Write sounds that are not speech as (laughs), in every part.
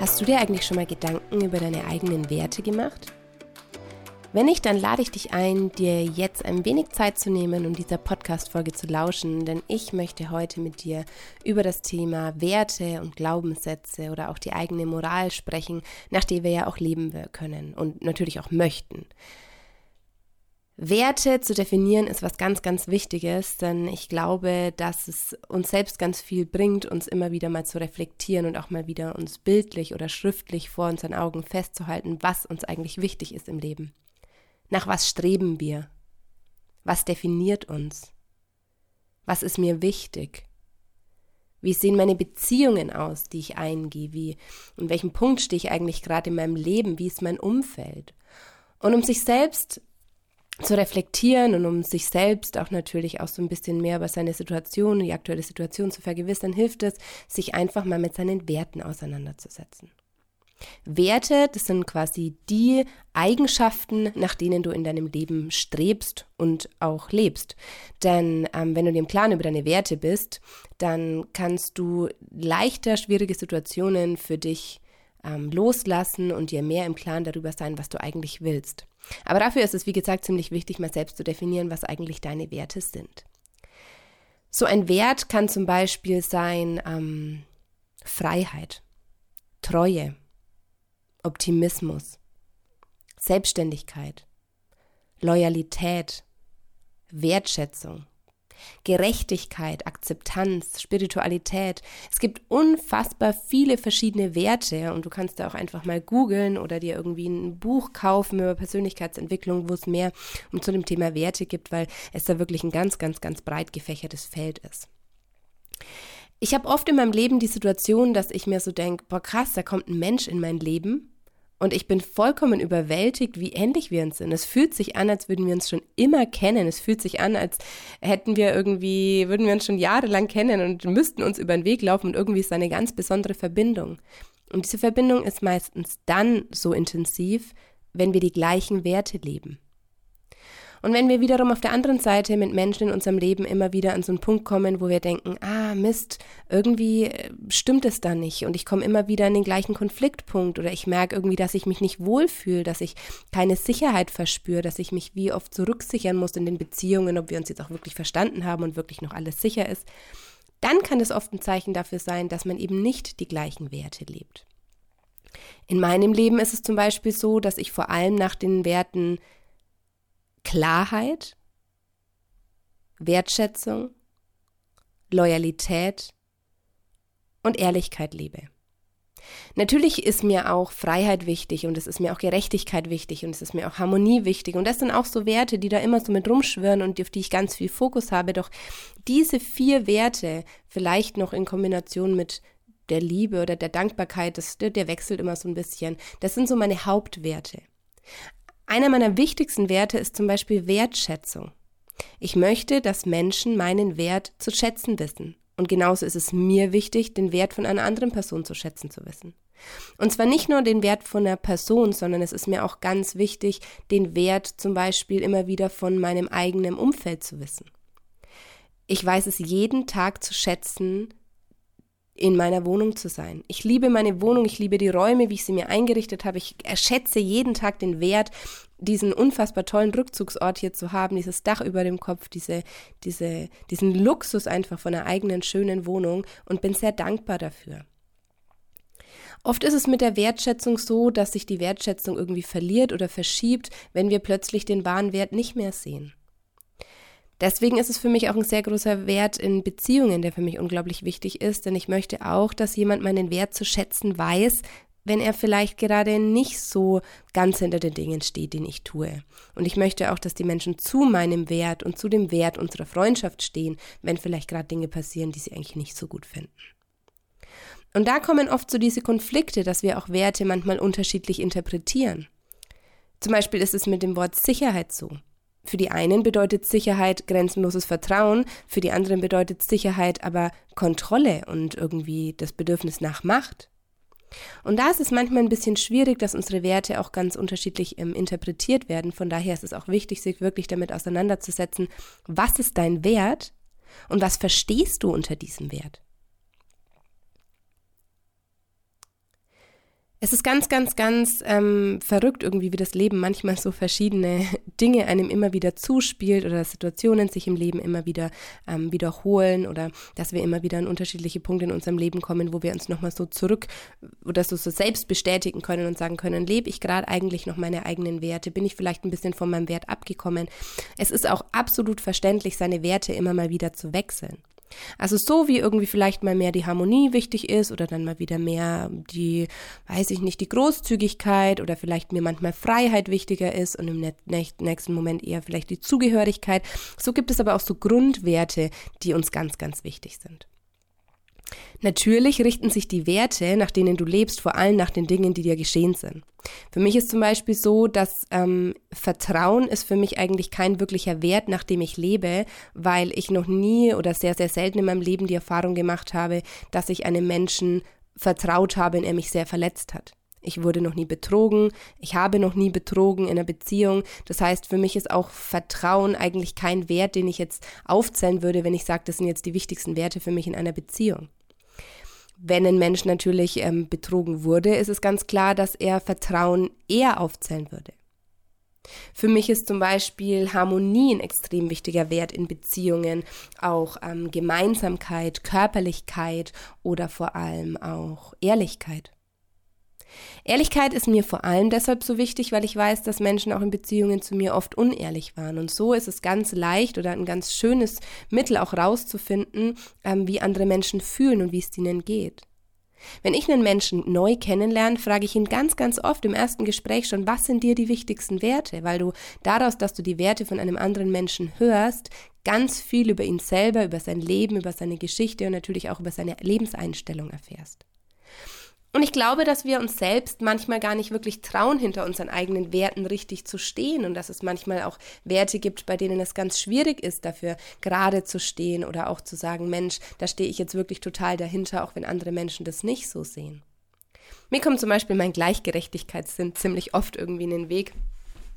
Hast du dir eigentlich schon mal Gedanken über deine eigenen Werte gemacht? Wenn nicht, dann lade ich dich ein, dir jetzt ein wenig Zeit zu nehmen, um dieser Podcast-Folge zu lauschen, denn ich möchte heute mit dir über das Thema Werte und Glaubenssätze oder auch die eigene Moral sprechen, nach der wir ja auch leben können und natürlich auch möchten. Werte zu definieren ist was ganz, ganz Wichtiges, denn ich glaube, dass es uns selbst ganz viel bringt, uns immer wieder mal zu reflektieren und auch mal wieder uns bildlich oder schriftlich vor unseren Augen festzuhalten, was uns eigentlich wichtig ist im Leben. Nach was streben wir? Was definiert uns? Was ist mir wichtig? Wie sehen meine Beziehungen aus, die ich eingehe? Wie, in welchem Punkt stehe ich eigentlich gerade in meinem Leben? Wie ist mein Umfeld? Und um sich selbst zu reflektieren und um sich selbst auch natürlich auch so ein bisschen mehr über seine Situation, die aktuelle Situation zu vergewissern, hilft es, sich einfach mal mit seinen Werten auseinanderzusetzen. Werte, das sind quasi die Eigenschaften, nach denen du in deinem Leben strebst und auch lebst. Denn ähm, wenn du dir im Klaren über deine Werte bist, dann kannst du leichter schwierige Situationen für dich ähm, loslassen und dir mehr im Klaren darüber sein, was du eigentlich willst. Aber dafür ist es, wie gesagt, ziemlich wichtig, mal selbst zu definieren, was eigentlich deine Werte sind. So ein Wert kann zum Beispiel sein ähm, Freiheit, Treue, Optimismus, Selbstständigkeit, Loyalität, Wertschätzung, Gerechtigkeit, Akzeptanz, Spiritualität. Es gibt unfassbar viele verschiedene Werte und du kannst da auch einfach mal googeln oder dir irgendwie ein Buch kaufen über Persönlichkeitsentwicklung, wo es mehr um zu dem Thema Werte gibt, weil es da wirklich ein ganz, ganz, ganz breit gefächertes Feld ist. Ich habe oft in meinem Leben die Situation, dass ich mir so denke, boah krass, da kommt ein Mensch in mein Leben und ich bin vollkommen überwältigt, wie ähnlich wir uns sind. Es fühlt sich an, als würden wir uns schon immer kennen. Es fühlt sich an, als hätten wir irgendwie, würden wir uns schon jahrelang kennen und müssten uns über den Weg laufen und irgendwie ist da eine ganz besondere Verbindung. Und diese Verbindung ist meistens dann so intensiv, wenn wir die gleichen Werte leben. Und wenn wir wiederum auf der anderen Seite mit Menschen in unserem Leben immer wieder an so einen Punkt kommen, wo wir denken, ah Mist, irgendwie äh, stimmt es da nicht und ich komme immer wieder in den gleichen Konfliktpunkt oder ich merke irgendwie, dass ich mich nicht wohlfühle, dass ich keine Sicherheit verspüre, dass ich mich wie oft zurücksichern muss in den Beziehungen, ob wir uns jetzt auch wirklich verstanden haben und wirklich noch alles sicher ist, dann kann es oft ein Zeichen dafür sein, dass man eben nicht die gleichen Werte lebt. In meinem Leben ist es zum Beispiel so, dass ich vor allem nach den Werten Klarheit, Wertschätzung, Loyalität und Ehrlichkeit lebe. Natürlich ist mir auch Freiheit wichtig und es ist mir auch Gerechtigkeit wichtig und es ist mir auch Harmonie wichtig und das sind auch so Werte, die da immer so mit rumschwirren und auf die ich ganz viel Fokus habe. Doch diese vier Werte, vielleicht noch in Kombination mit der Liebe oder der Dankbarkeit, das, der wechselt immer so ein bisschen. Das sind so meine Hauptwerte. Einer meiner wichtigsten Werte ist zum Beispiel Wertschätzung. Ich möchte, dass Menschen meinen Wert zu schätzen wissen. Und genauso ist es mir wichtig, den Wert von einer anderen Person zu schätzen zu wissen. Und zwar nicht nur den Wert von einer Person, sondern es ist mir auch ganz wichtig, den Wert zum Beispiel immer wieder von meinem eigenen Umfeld zu wissen. Ich weiß es jeden Tag zu schätzen, in meiner Wohnung zu sein. Ich liebe meine Wohnung, ich liebe die Räume, wie ich sie mir eingerichtet habe. Ich erschätze jeden Tag den Wert, diesen unfassbar tollen Rückzugsort hier zu haben, dieses Dach über dem Kopf, diese, diese, diesen Luxus einfach von einer eigenen schönen Wohnung und bin sehr dankbar dafür. Oft ist es mit der Wertschätzung so, dass sich die Wertschätzung irgendwie verliert oder verschiebt, wenn wir plötzlich den wahren Wert nicht mehr sehen. Deswegen ist es für mich auch ein sehr großer Wert in Beziehungen, der für mich unglaublich wichtig ist, denn ich möchte auch, dass jemand meinen Wert zu schätzen weiß, wenn er vielleicht gerade nicht so ganz hinter den Dingen steht, den ich tue. Und ich möchte auch, dass die Menschen zu meinem Wert und zu dem Wert unserer Freundschaft stehen, wenn vielleicht gerade Dinge passieren, die sie eigentlich nicht so gut finden. Und da kommen oft so diese Konflikte, dass wir auch Werte manchmal unterschiedlich interpretieren. Zum Beispiel ist es mit dem Wort Sicherheit so. Für die einen bedeutet Sicherheit grenzenloses Vertrauen, für die anderen bedeutet Sicherheit aber Kontrolle und irgendwie das Bedürfnis nach Macht. Und da ist es manchmal ein bisschen schwierig, dass unsere Werte auch ganz unterschiedlich ähm, interpretiert werden. Von daher ist es auch wichtig, sich wirklich damit auseinanderzusetzen, was ist dein Wert und was verstehst du unter diesem Wert. Es ist ganz, ganz, ganz ähm, verrückt irgendwie, wie das Leben manchmal so verschiedene (laughs) Dinge einem immer wieder zuspielt oder Situationen sich im Leben immer wieder ähm, wiederholen oder dass wir immer wieder an unterschiedliche Punkte in unserem Leben kommen, wo wir uns nochmal so zurück oder so, so selbst bestätigen können und sagen können, lebe ich gerade eigentlich noch meine eigenen Werte? Bin ich vielleicht ein bisschen von meinem Wert abgekommen? Es ist auch absolut verständlich, seine Werte immer mal wieder zu wechseln. Also so wie irgendwie vielleicht mal mehr die Harmonie wichtig ist oder dann mal wieder mehr die, weiß ich nicht, die Großzügigkeit oder vielleicht mir manchmal Freiheit wichtiger ist und im nächsten Moment eher vielleicht die Zugehörigkeit. So gibt es aber auch so Grundwerte, die uns ganz, ganz wichtig sind. Natürlich richten sich die Werte, nach denen du lebst, vor allem nach den Dingen, die dir geschehen sind. Für mich ist zum Beispiel so, dass ähm, Vertrauen ist für mich eigentlich kein wirklicher Wert, nach dem ich lebe, weil ich noch nie oder sehr, sehr selten in meinem Leben die Erfahrung gemacht habe, dass ich einem Menschen vertraut habe und er mich sehr verletzt hat. Ich wurde noch nie betrogen, ich habe noch nie betrogen in einer Beziehung. Das heißt, für mich ist auch Vertrauen eigentlich kein Wert, den ich jetzt aufzählen würde, wenn ich sage, das sind jetzt die wichtigsten Werte für mich in einer Beziehung. Wenn ein Mensch natürlich ähm, betrogen wurde, ist es ganz klar, dass er Vertrauen eher aufzählen würde. Für mich ist zum Beispiel Harmonie ein extrem wichtiger Wert in Beziehungen, auch ähm, Gemeinsamkeit, Körperlichkeit oder vor allem auch Ehrlichkeit. Ehrlichkeit ist mir vor allem deshalb so wichtig, weil ich weiß, dass Menschen auch in Beziehungen zu mir oft unehrlich waren. Und so ist es ganz leicht oder ein ganz schönes Mittel auch rauszufinden, ähm, wie andere Menschen fühlen und wie es ihnen geht. Wenn ich einen Menschen neu kennenlerne, frage ich ihn ganz, ganz oft im ersten Gespräch schon, was sind dir die wichtigsten Werte? Weil du daraus, dass du die Werte von einem anderen Menschen hörst, ganz viel über ihn selber, über sein Leben, über seine Geschichte und natürlich auch über seine Lebenseinstellung erfährst. Und ich glaube, dass wir uns selbst manchmal gar nicht wirklich trauen, hinter unseren eigenen Werten richtig zu stehen und dass es manchmal auch Werte gibt, bei denen es ganz schwierig ist, dafür gerade zu stehen oder auch zu sagen, Mensch, da stehe ich jetzt wirklich total dahinter, auch wenn andere Menschen das nicht so sehen. Mir kommt zum Beispiel mein Gleichgerechtigkeitssinn ziemlich oft irgendwie in den Weg.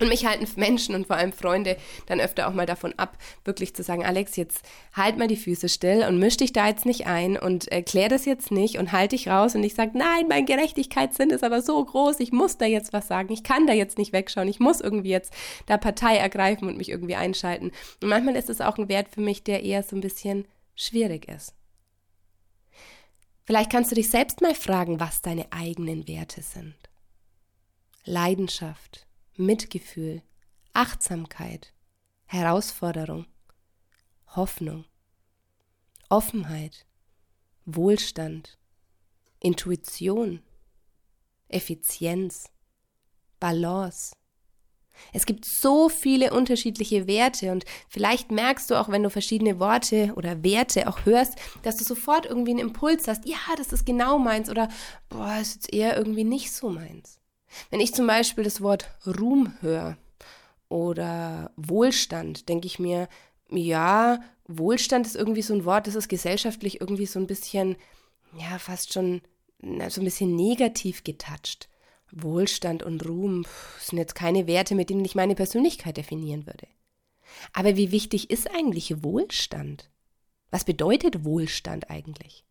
Und mich halten Menschen und vor allem Freunde dann öfter auch mal davon ab, wirklich zu sagen, Alex, jetzt halt mal die Füße still und misch dich da jetzt nicht ein und äh, klär das jetzt nicht und halt dich raus. Und ich sage, nein, mein Gerechtigkeitssinn ist aber so groß, ich muss da jetzt was sagen, ich kann da jetzt nicht wegschauen, ich muss irgendwie jetzt da Partei ergreifen und mich irgendwie einschalten. Und manchmal ist es auch ein Wert für mich, der eher so ein bisschen schwierig ist. Vielleicht kannst du dich selbst mal fragen, was deine eigenen Werte sind. Leidenschaft, Mitgefühl, Achtsamkeit, Herausforderung, Hoffnung, Offenheit, Wohlstand, Intuition, Effizienz, Balance. Es gibt so viele unterschiedliche Werte und vielleicht merkst du auch, wenn du verschiedene Worte oder Werte auch hörst, dass du sofort irgendwie einen Impuls hast, ja, das ist genau meins oder boah, ist jetzt eher irgendwie nicht so meins. Wenn ich zum Beispiel das Wort Ruhm höre oder Wohlstand, denke ich mir, ja, Wohlstand ist irgendwie so ein Wort, das ist gesellschaftlich irgendwie so ein bisschen, ja, fast schon so ein bisschen negativ getoucht. Wohlstand und Ruhm sind jetzt keine Werte, mit denen ich meine Persönlichkeit definieren würde. Aber wie wichtig ist eigentlich Wohlstand? Was bedeutet Wohlstand eigentlich?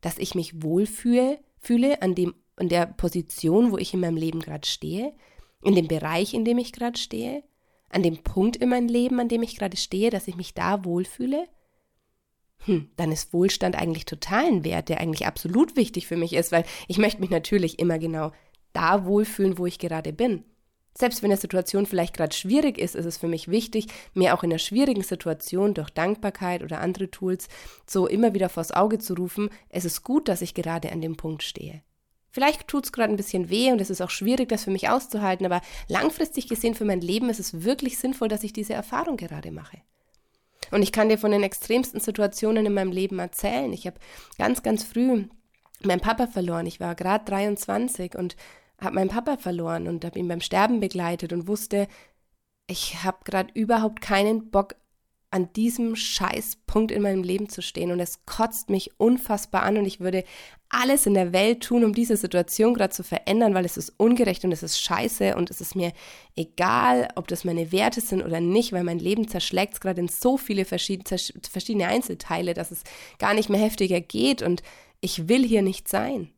Dass ich mich wohlfühle, fühle an dem in der Position, wo ich in meinem Leben gerade stehe, in dem Bereich, in dem ich gerade stehe, an dem Punkt in meinem Leben, an dem ich gerade stehe, dass ich mich da wohlfühle, hm, dann ist Wohlstand eigentlich total ein Wert, der eigentlich absolut wichtig für mich ist, weil ich möchte mich natürlich immer genau da wohlfühlen, wo ich gerade bin. Selbst wenn eine Situation vielleicht gerade schwierig ist, ist es für mich wichtig, mir auch in einer schwierigen Situation durch Dankbarkeit oder andere Tools so immer wieder vors Auge zu rufen, es ist gut, dass ich gerade an dem Punkt stehe. Vielleicht tut es gerade ein bisschen weh und es ist auch schwierig, das für mich auszuhalten, aber langfristig gesehen für mein Leben ist es wirklich sinnvoll, dass ich diese Erfahrung gerade mache. Und ich kann dir von den extremsten Situationen in meinem Leben erzählen. Ich habe ganz, ganz früh meinen Papa verloren. Ich war gerade 23 und habe meinen Papa verloren und habe ihn beim Sterben begleitet und wusste, ich habe gerade überhaupt keinen Bock an diesem Scheißpunkt in meinem Leben zu stehen und es kotzt mich unfassbar an und ich würde alles in der Welt tun, um diese Situation gerade zu verändern, weil es ist ungerecht und es ist scheiße und es ist mir egal, ob das meine Werte sind oder nicht, weil mein Leben zerschlägt gerade in so viele verschiedene, verschiedene Einzelteile, dass es gar nicht mehr heftiger geht und ich will hier nicht sein.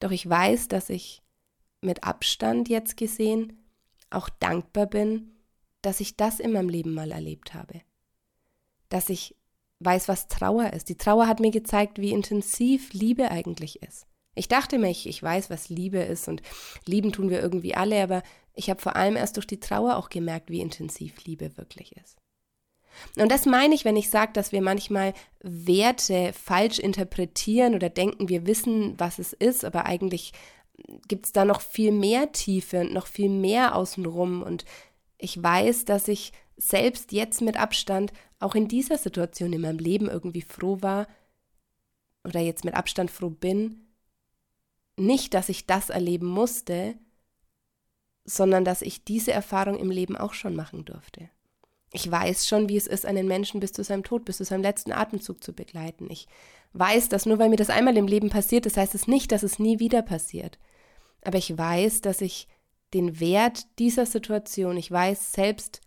Doch ich weiß, dass ich mit Abstand jetzt gesehen auch dankbar bin, dass ich das in meinem Leben mal erlebt habe. Dass ich weiß, was Trauer ist. Die Trauer hat mir gezeigt, wie intensiv Liebe eigentlich ist. Ich dachte mir, ich, ich weiß, was Liebe ist und lieben tun wir irgendwie alle, aber ich habe vor allem erst durch die Trauer auch gemerkt, wie intensiv Liebe wirklich ist. Und das meine ich, wenn ich sage, dass wir manchmal Werte falsch interpretieren oder denken, wir wissen, was es ist, aber eigentlich gibt es da noch viel mehr Tiefe und noch viel mehr außenrum. Und ich weiß, dass ich selbst jetzt mit Abstand auch in dieser Situation in meinem Leben irgendwie froh war oder jetzt mit Abstand froh bin. Nicht, dass ich das erleben musste, sondern dass ich diese Erfahrung im Leben auch schon machen durfte. Ich weiß schon, wie es ist, einen Menschen bis zu seinem Tod, bis zu seinem letzten Atemzug zu begleiten. Ich weiß, dass nur weil mir das einmal im Leben passiert ist, heißt es nicht, dass es nie wieder passiert. Aber ich weiß, dass ich den Wert dieser Situation, ich weiß selbst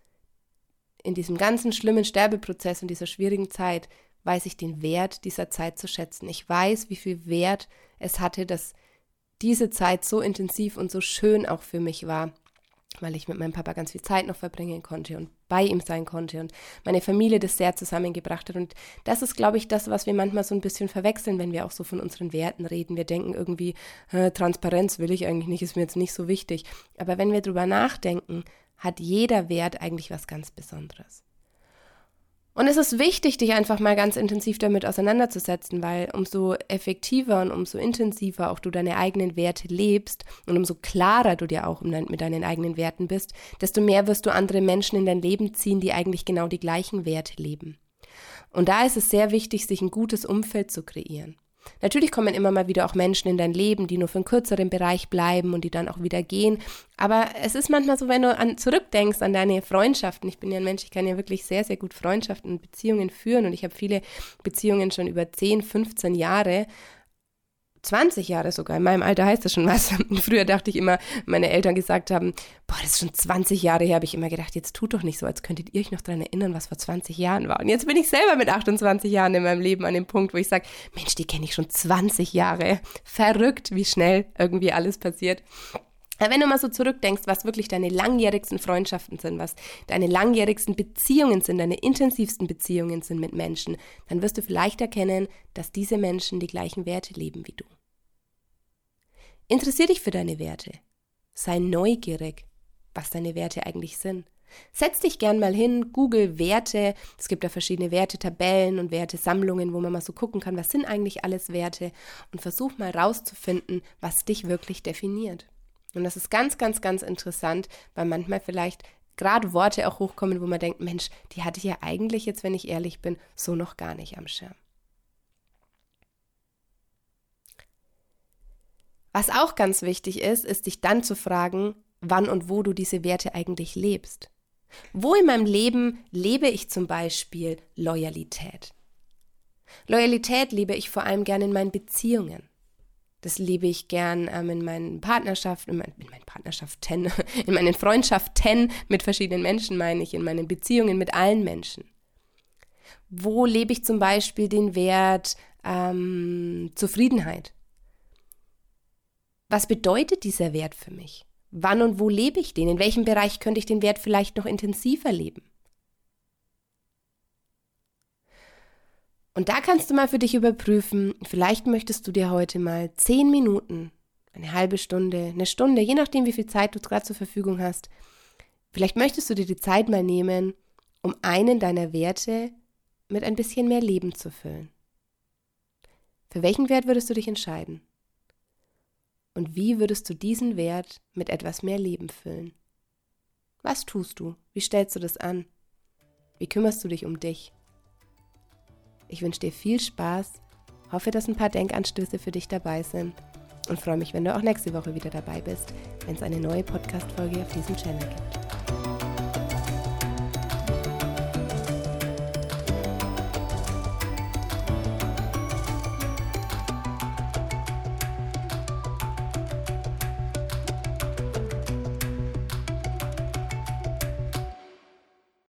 in diesem ganzen schlimmen Sterbeprozess und dieser schwierigen Zeit, weiß ich den Wert dieser Zeit zu schätzen. Ich weiß, wie viel Wert es hatte, dass diese Zeit so intensiv und so schön auch für mich war weil ich mit meinem Papa ganz viel Zeit noch verbringen konnte und bei ihm sein konnte und meine Familie das sehr zusammengebracht hat. Und das ist, glaube ich, das, was wir manchmal so ein bisschen verwechseln, wenn wir auch so von unseren Werten reden. Wir denken irgendwie, Transparenz will ich eigentlich nicht, ist mir jetzt nicht so wichtig. Aber wenn wir drüber nachdenken, hat jeder Wert eigentlich was ganz Besonderes. Und es ist wichtig, dich einfach mal ganz intensiv damit auseinanderzusetzen, weil umso effektiver und umso intensiver auch du deine eigenen Werte lebst und umso klarer du dir auch mit deinen eigenen Werten bist, desto mehr wirst du andere Menschen in dein Leben ziehen, die eigentlich genau die gleichen Werte leben. Und da ist es sehr wichtig, sich ein gutes Umfeld zu kreieren. Natürlich kommen immer mal wieder auch Menschen in dein Leben, die nur für einen kürzeren Bereich bleiben und die dann auch wieder gehen. Aber es ist manchmal so, wenn du an, zurückdenkst an deine Freundschaften. Ich bin ja ein Mensch, ich kann ja wirklich sehr, sehr gut Freundschaften und Beziehungen führen und ich habe viele Beziehungen schon über 10, 15 Jahre. 20 Jahre sogar. In meinem Alter heißt das schon was. (laughs) Früher dachte ich immer, meine Eltern gesagt haben, boah, das ist schon 20 Jahre her, habe ich immer gedacht, jetzt tut doch nicht so, als könntet ihr euch noch daran erinnern, was vor 20 Jahren war. Und jetzt bin ich selber mit 28 Jahren in meinem Leben an dem Punkt, wo ich sage, Mensch, die kenne ich schon 20 Jahre. Verrückt, wie schnell irgendwie alles passiert. Wenn du mal so zurückdenkst, was wirklich deine langjährigsten Freundschaften sind, was deine langjährigsten Beziehungen sind, deine intensivsten Beziehungen sind mit Menschen, dann wirst du vielleicht erkennen, dass diese Menschen die gleichen Werte leben wie du. Interessier dich für deine Werte. Sei neugierig, was deine Werte eigentlich sind. Setz dich gern mal hin, google Werte. Es gibt da verschiedene Wertetabellen und Wertesammlungen, wo man mal so gucken kann, was sind eigentlich alles Werte und versuch mal rauszufinden, was dich wirklich definiert. Und das ist ganz, ganz, ganz interessant, weil manchmal vielleicht gerade Worte auch hochkommen, wo man denkt, Mensch, die hatte ich ja eigentlich jetzt, wenn ich ehrlich bin, so noch gar nicht am Schirm. Was auch ganz wichtig ist, ist dich dann zu fragen, wann und wo du diese Werte eigentlich lebst. Wo in meinem Leben lebe ich zum Beispiel Loyalität? Loyalität lebe ich vor allem gerne in meinen Beziehungen. Das liebe ich gern ähm, in meinen Partnerschaften, in, mein, in meinen Partnerschaften, (laughs) in meinen Freundschaften mit verschiedenen Menschen, meine ich, in meinen Beziehungen mit allen Menschen. Wo lebe ich zum Beispiel den Wert ähm, Zufriedenheit? Was bedeutet dieser Wert für mich? Wann und wo lebe ich den? In welchem Bereich könnte ich den Wert vielleicht noch intensiver leben? Und da kannst du mal für dich überprüfen, vielleicht möchtest du dir heute mal zehn Minuten, eine halbe Stunde, eine Stunde, je nachdem, wie viel Zeit du gerade zur Verfügung hast, vielleicht möchtest du dir die Zeit mal nehmen, um einen deiner Werte mit ein bisschen mehr Leben zu füllen. Für welchen Wert würdest du dich entscheiden? Und wie würdest du diesen Wert mit etwas mehr Leben füllen? Was tust du? Wie stellst du das an? Wie kümmerst du dich um dich? Ich wünsche dir viel Spaß, hoffe, dass ein paar Denkanstöße für dich dabei sind und freue mich, wenn du auch nächste Woche wieder dabei bist, wenn es eine neue Podcast-Folge auf diesem Channel gibt.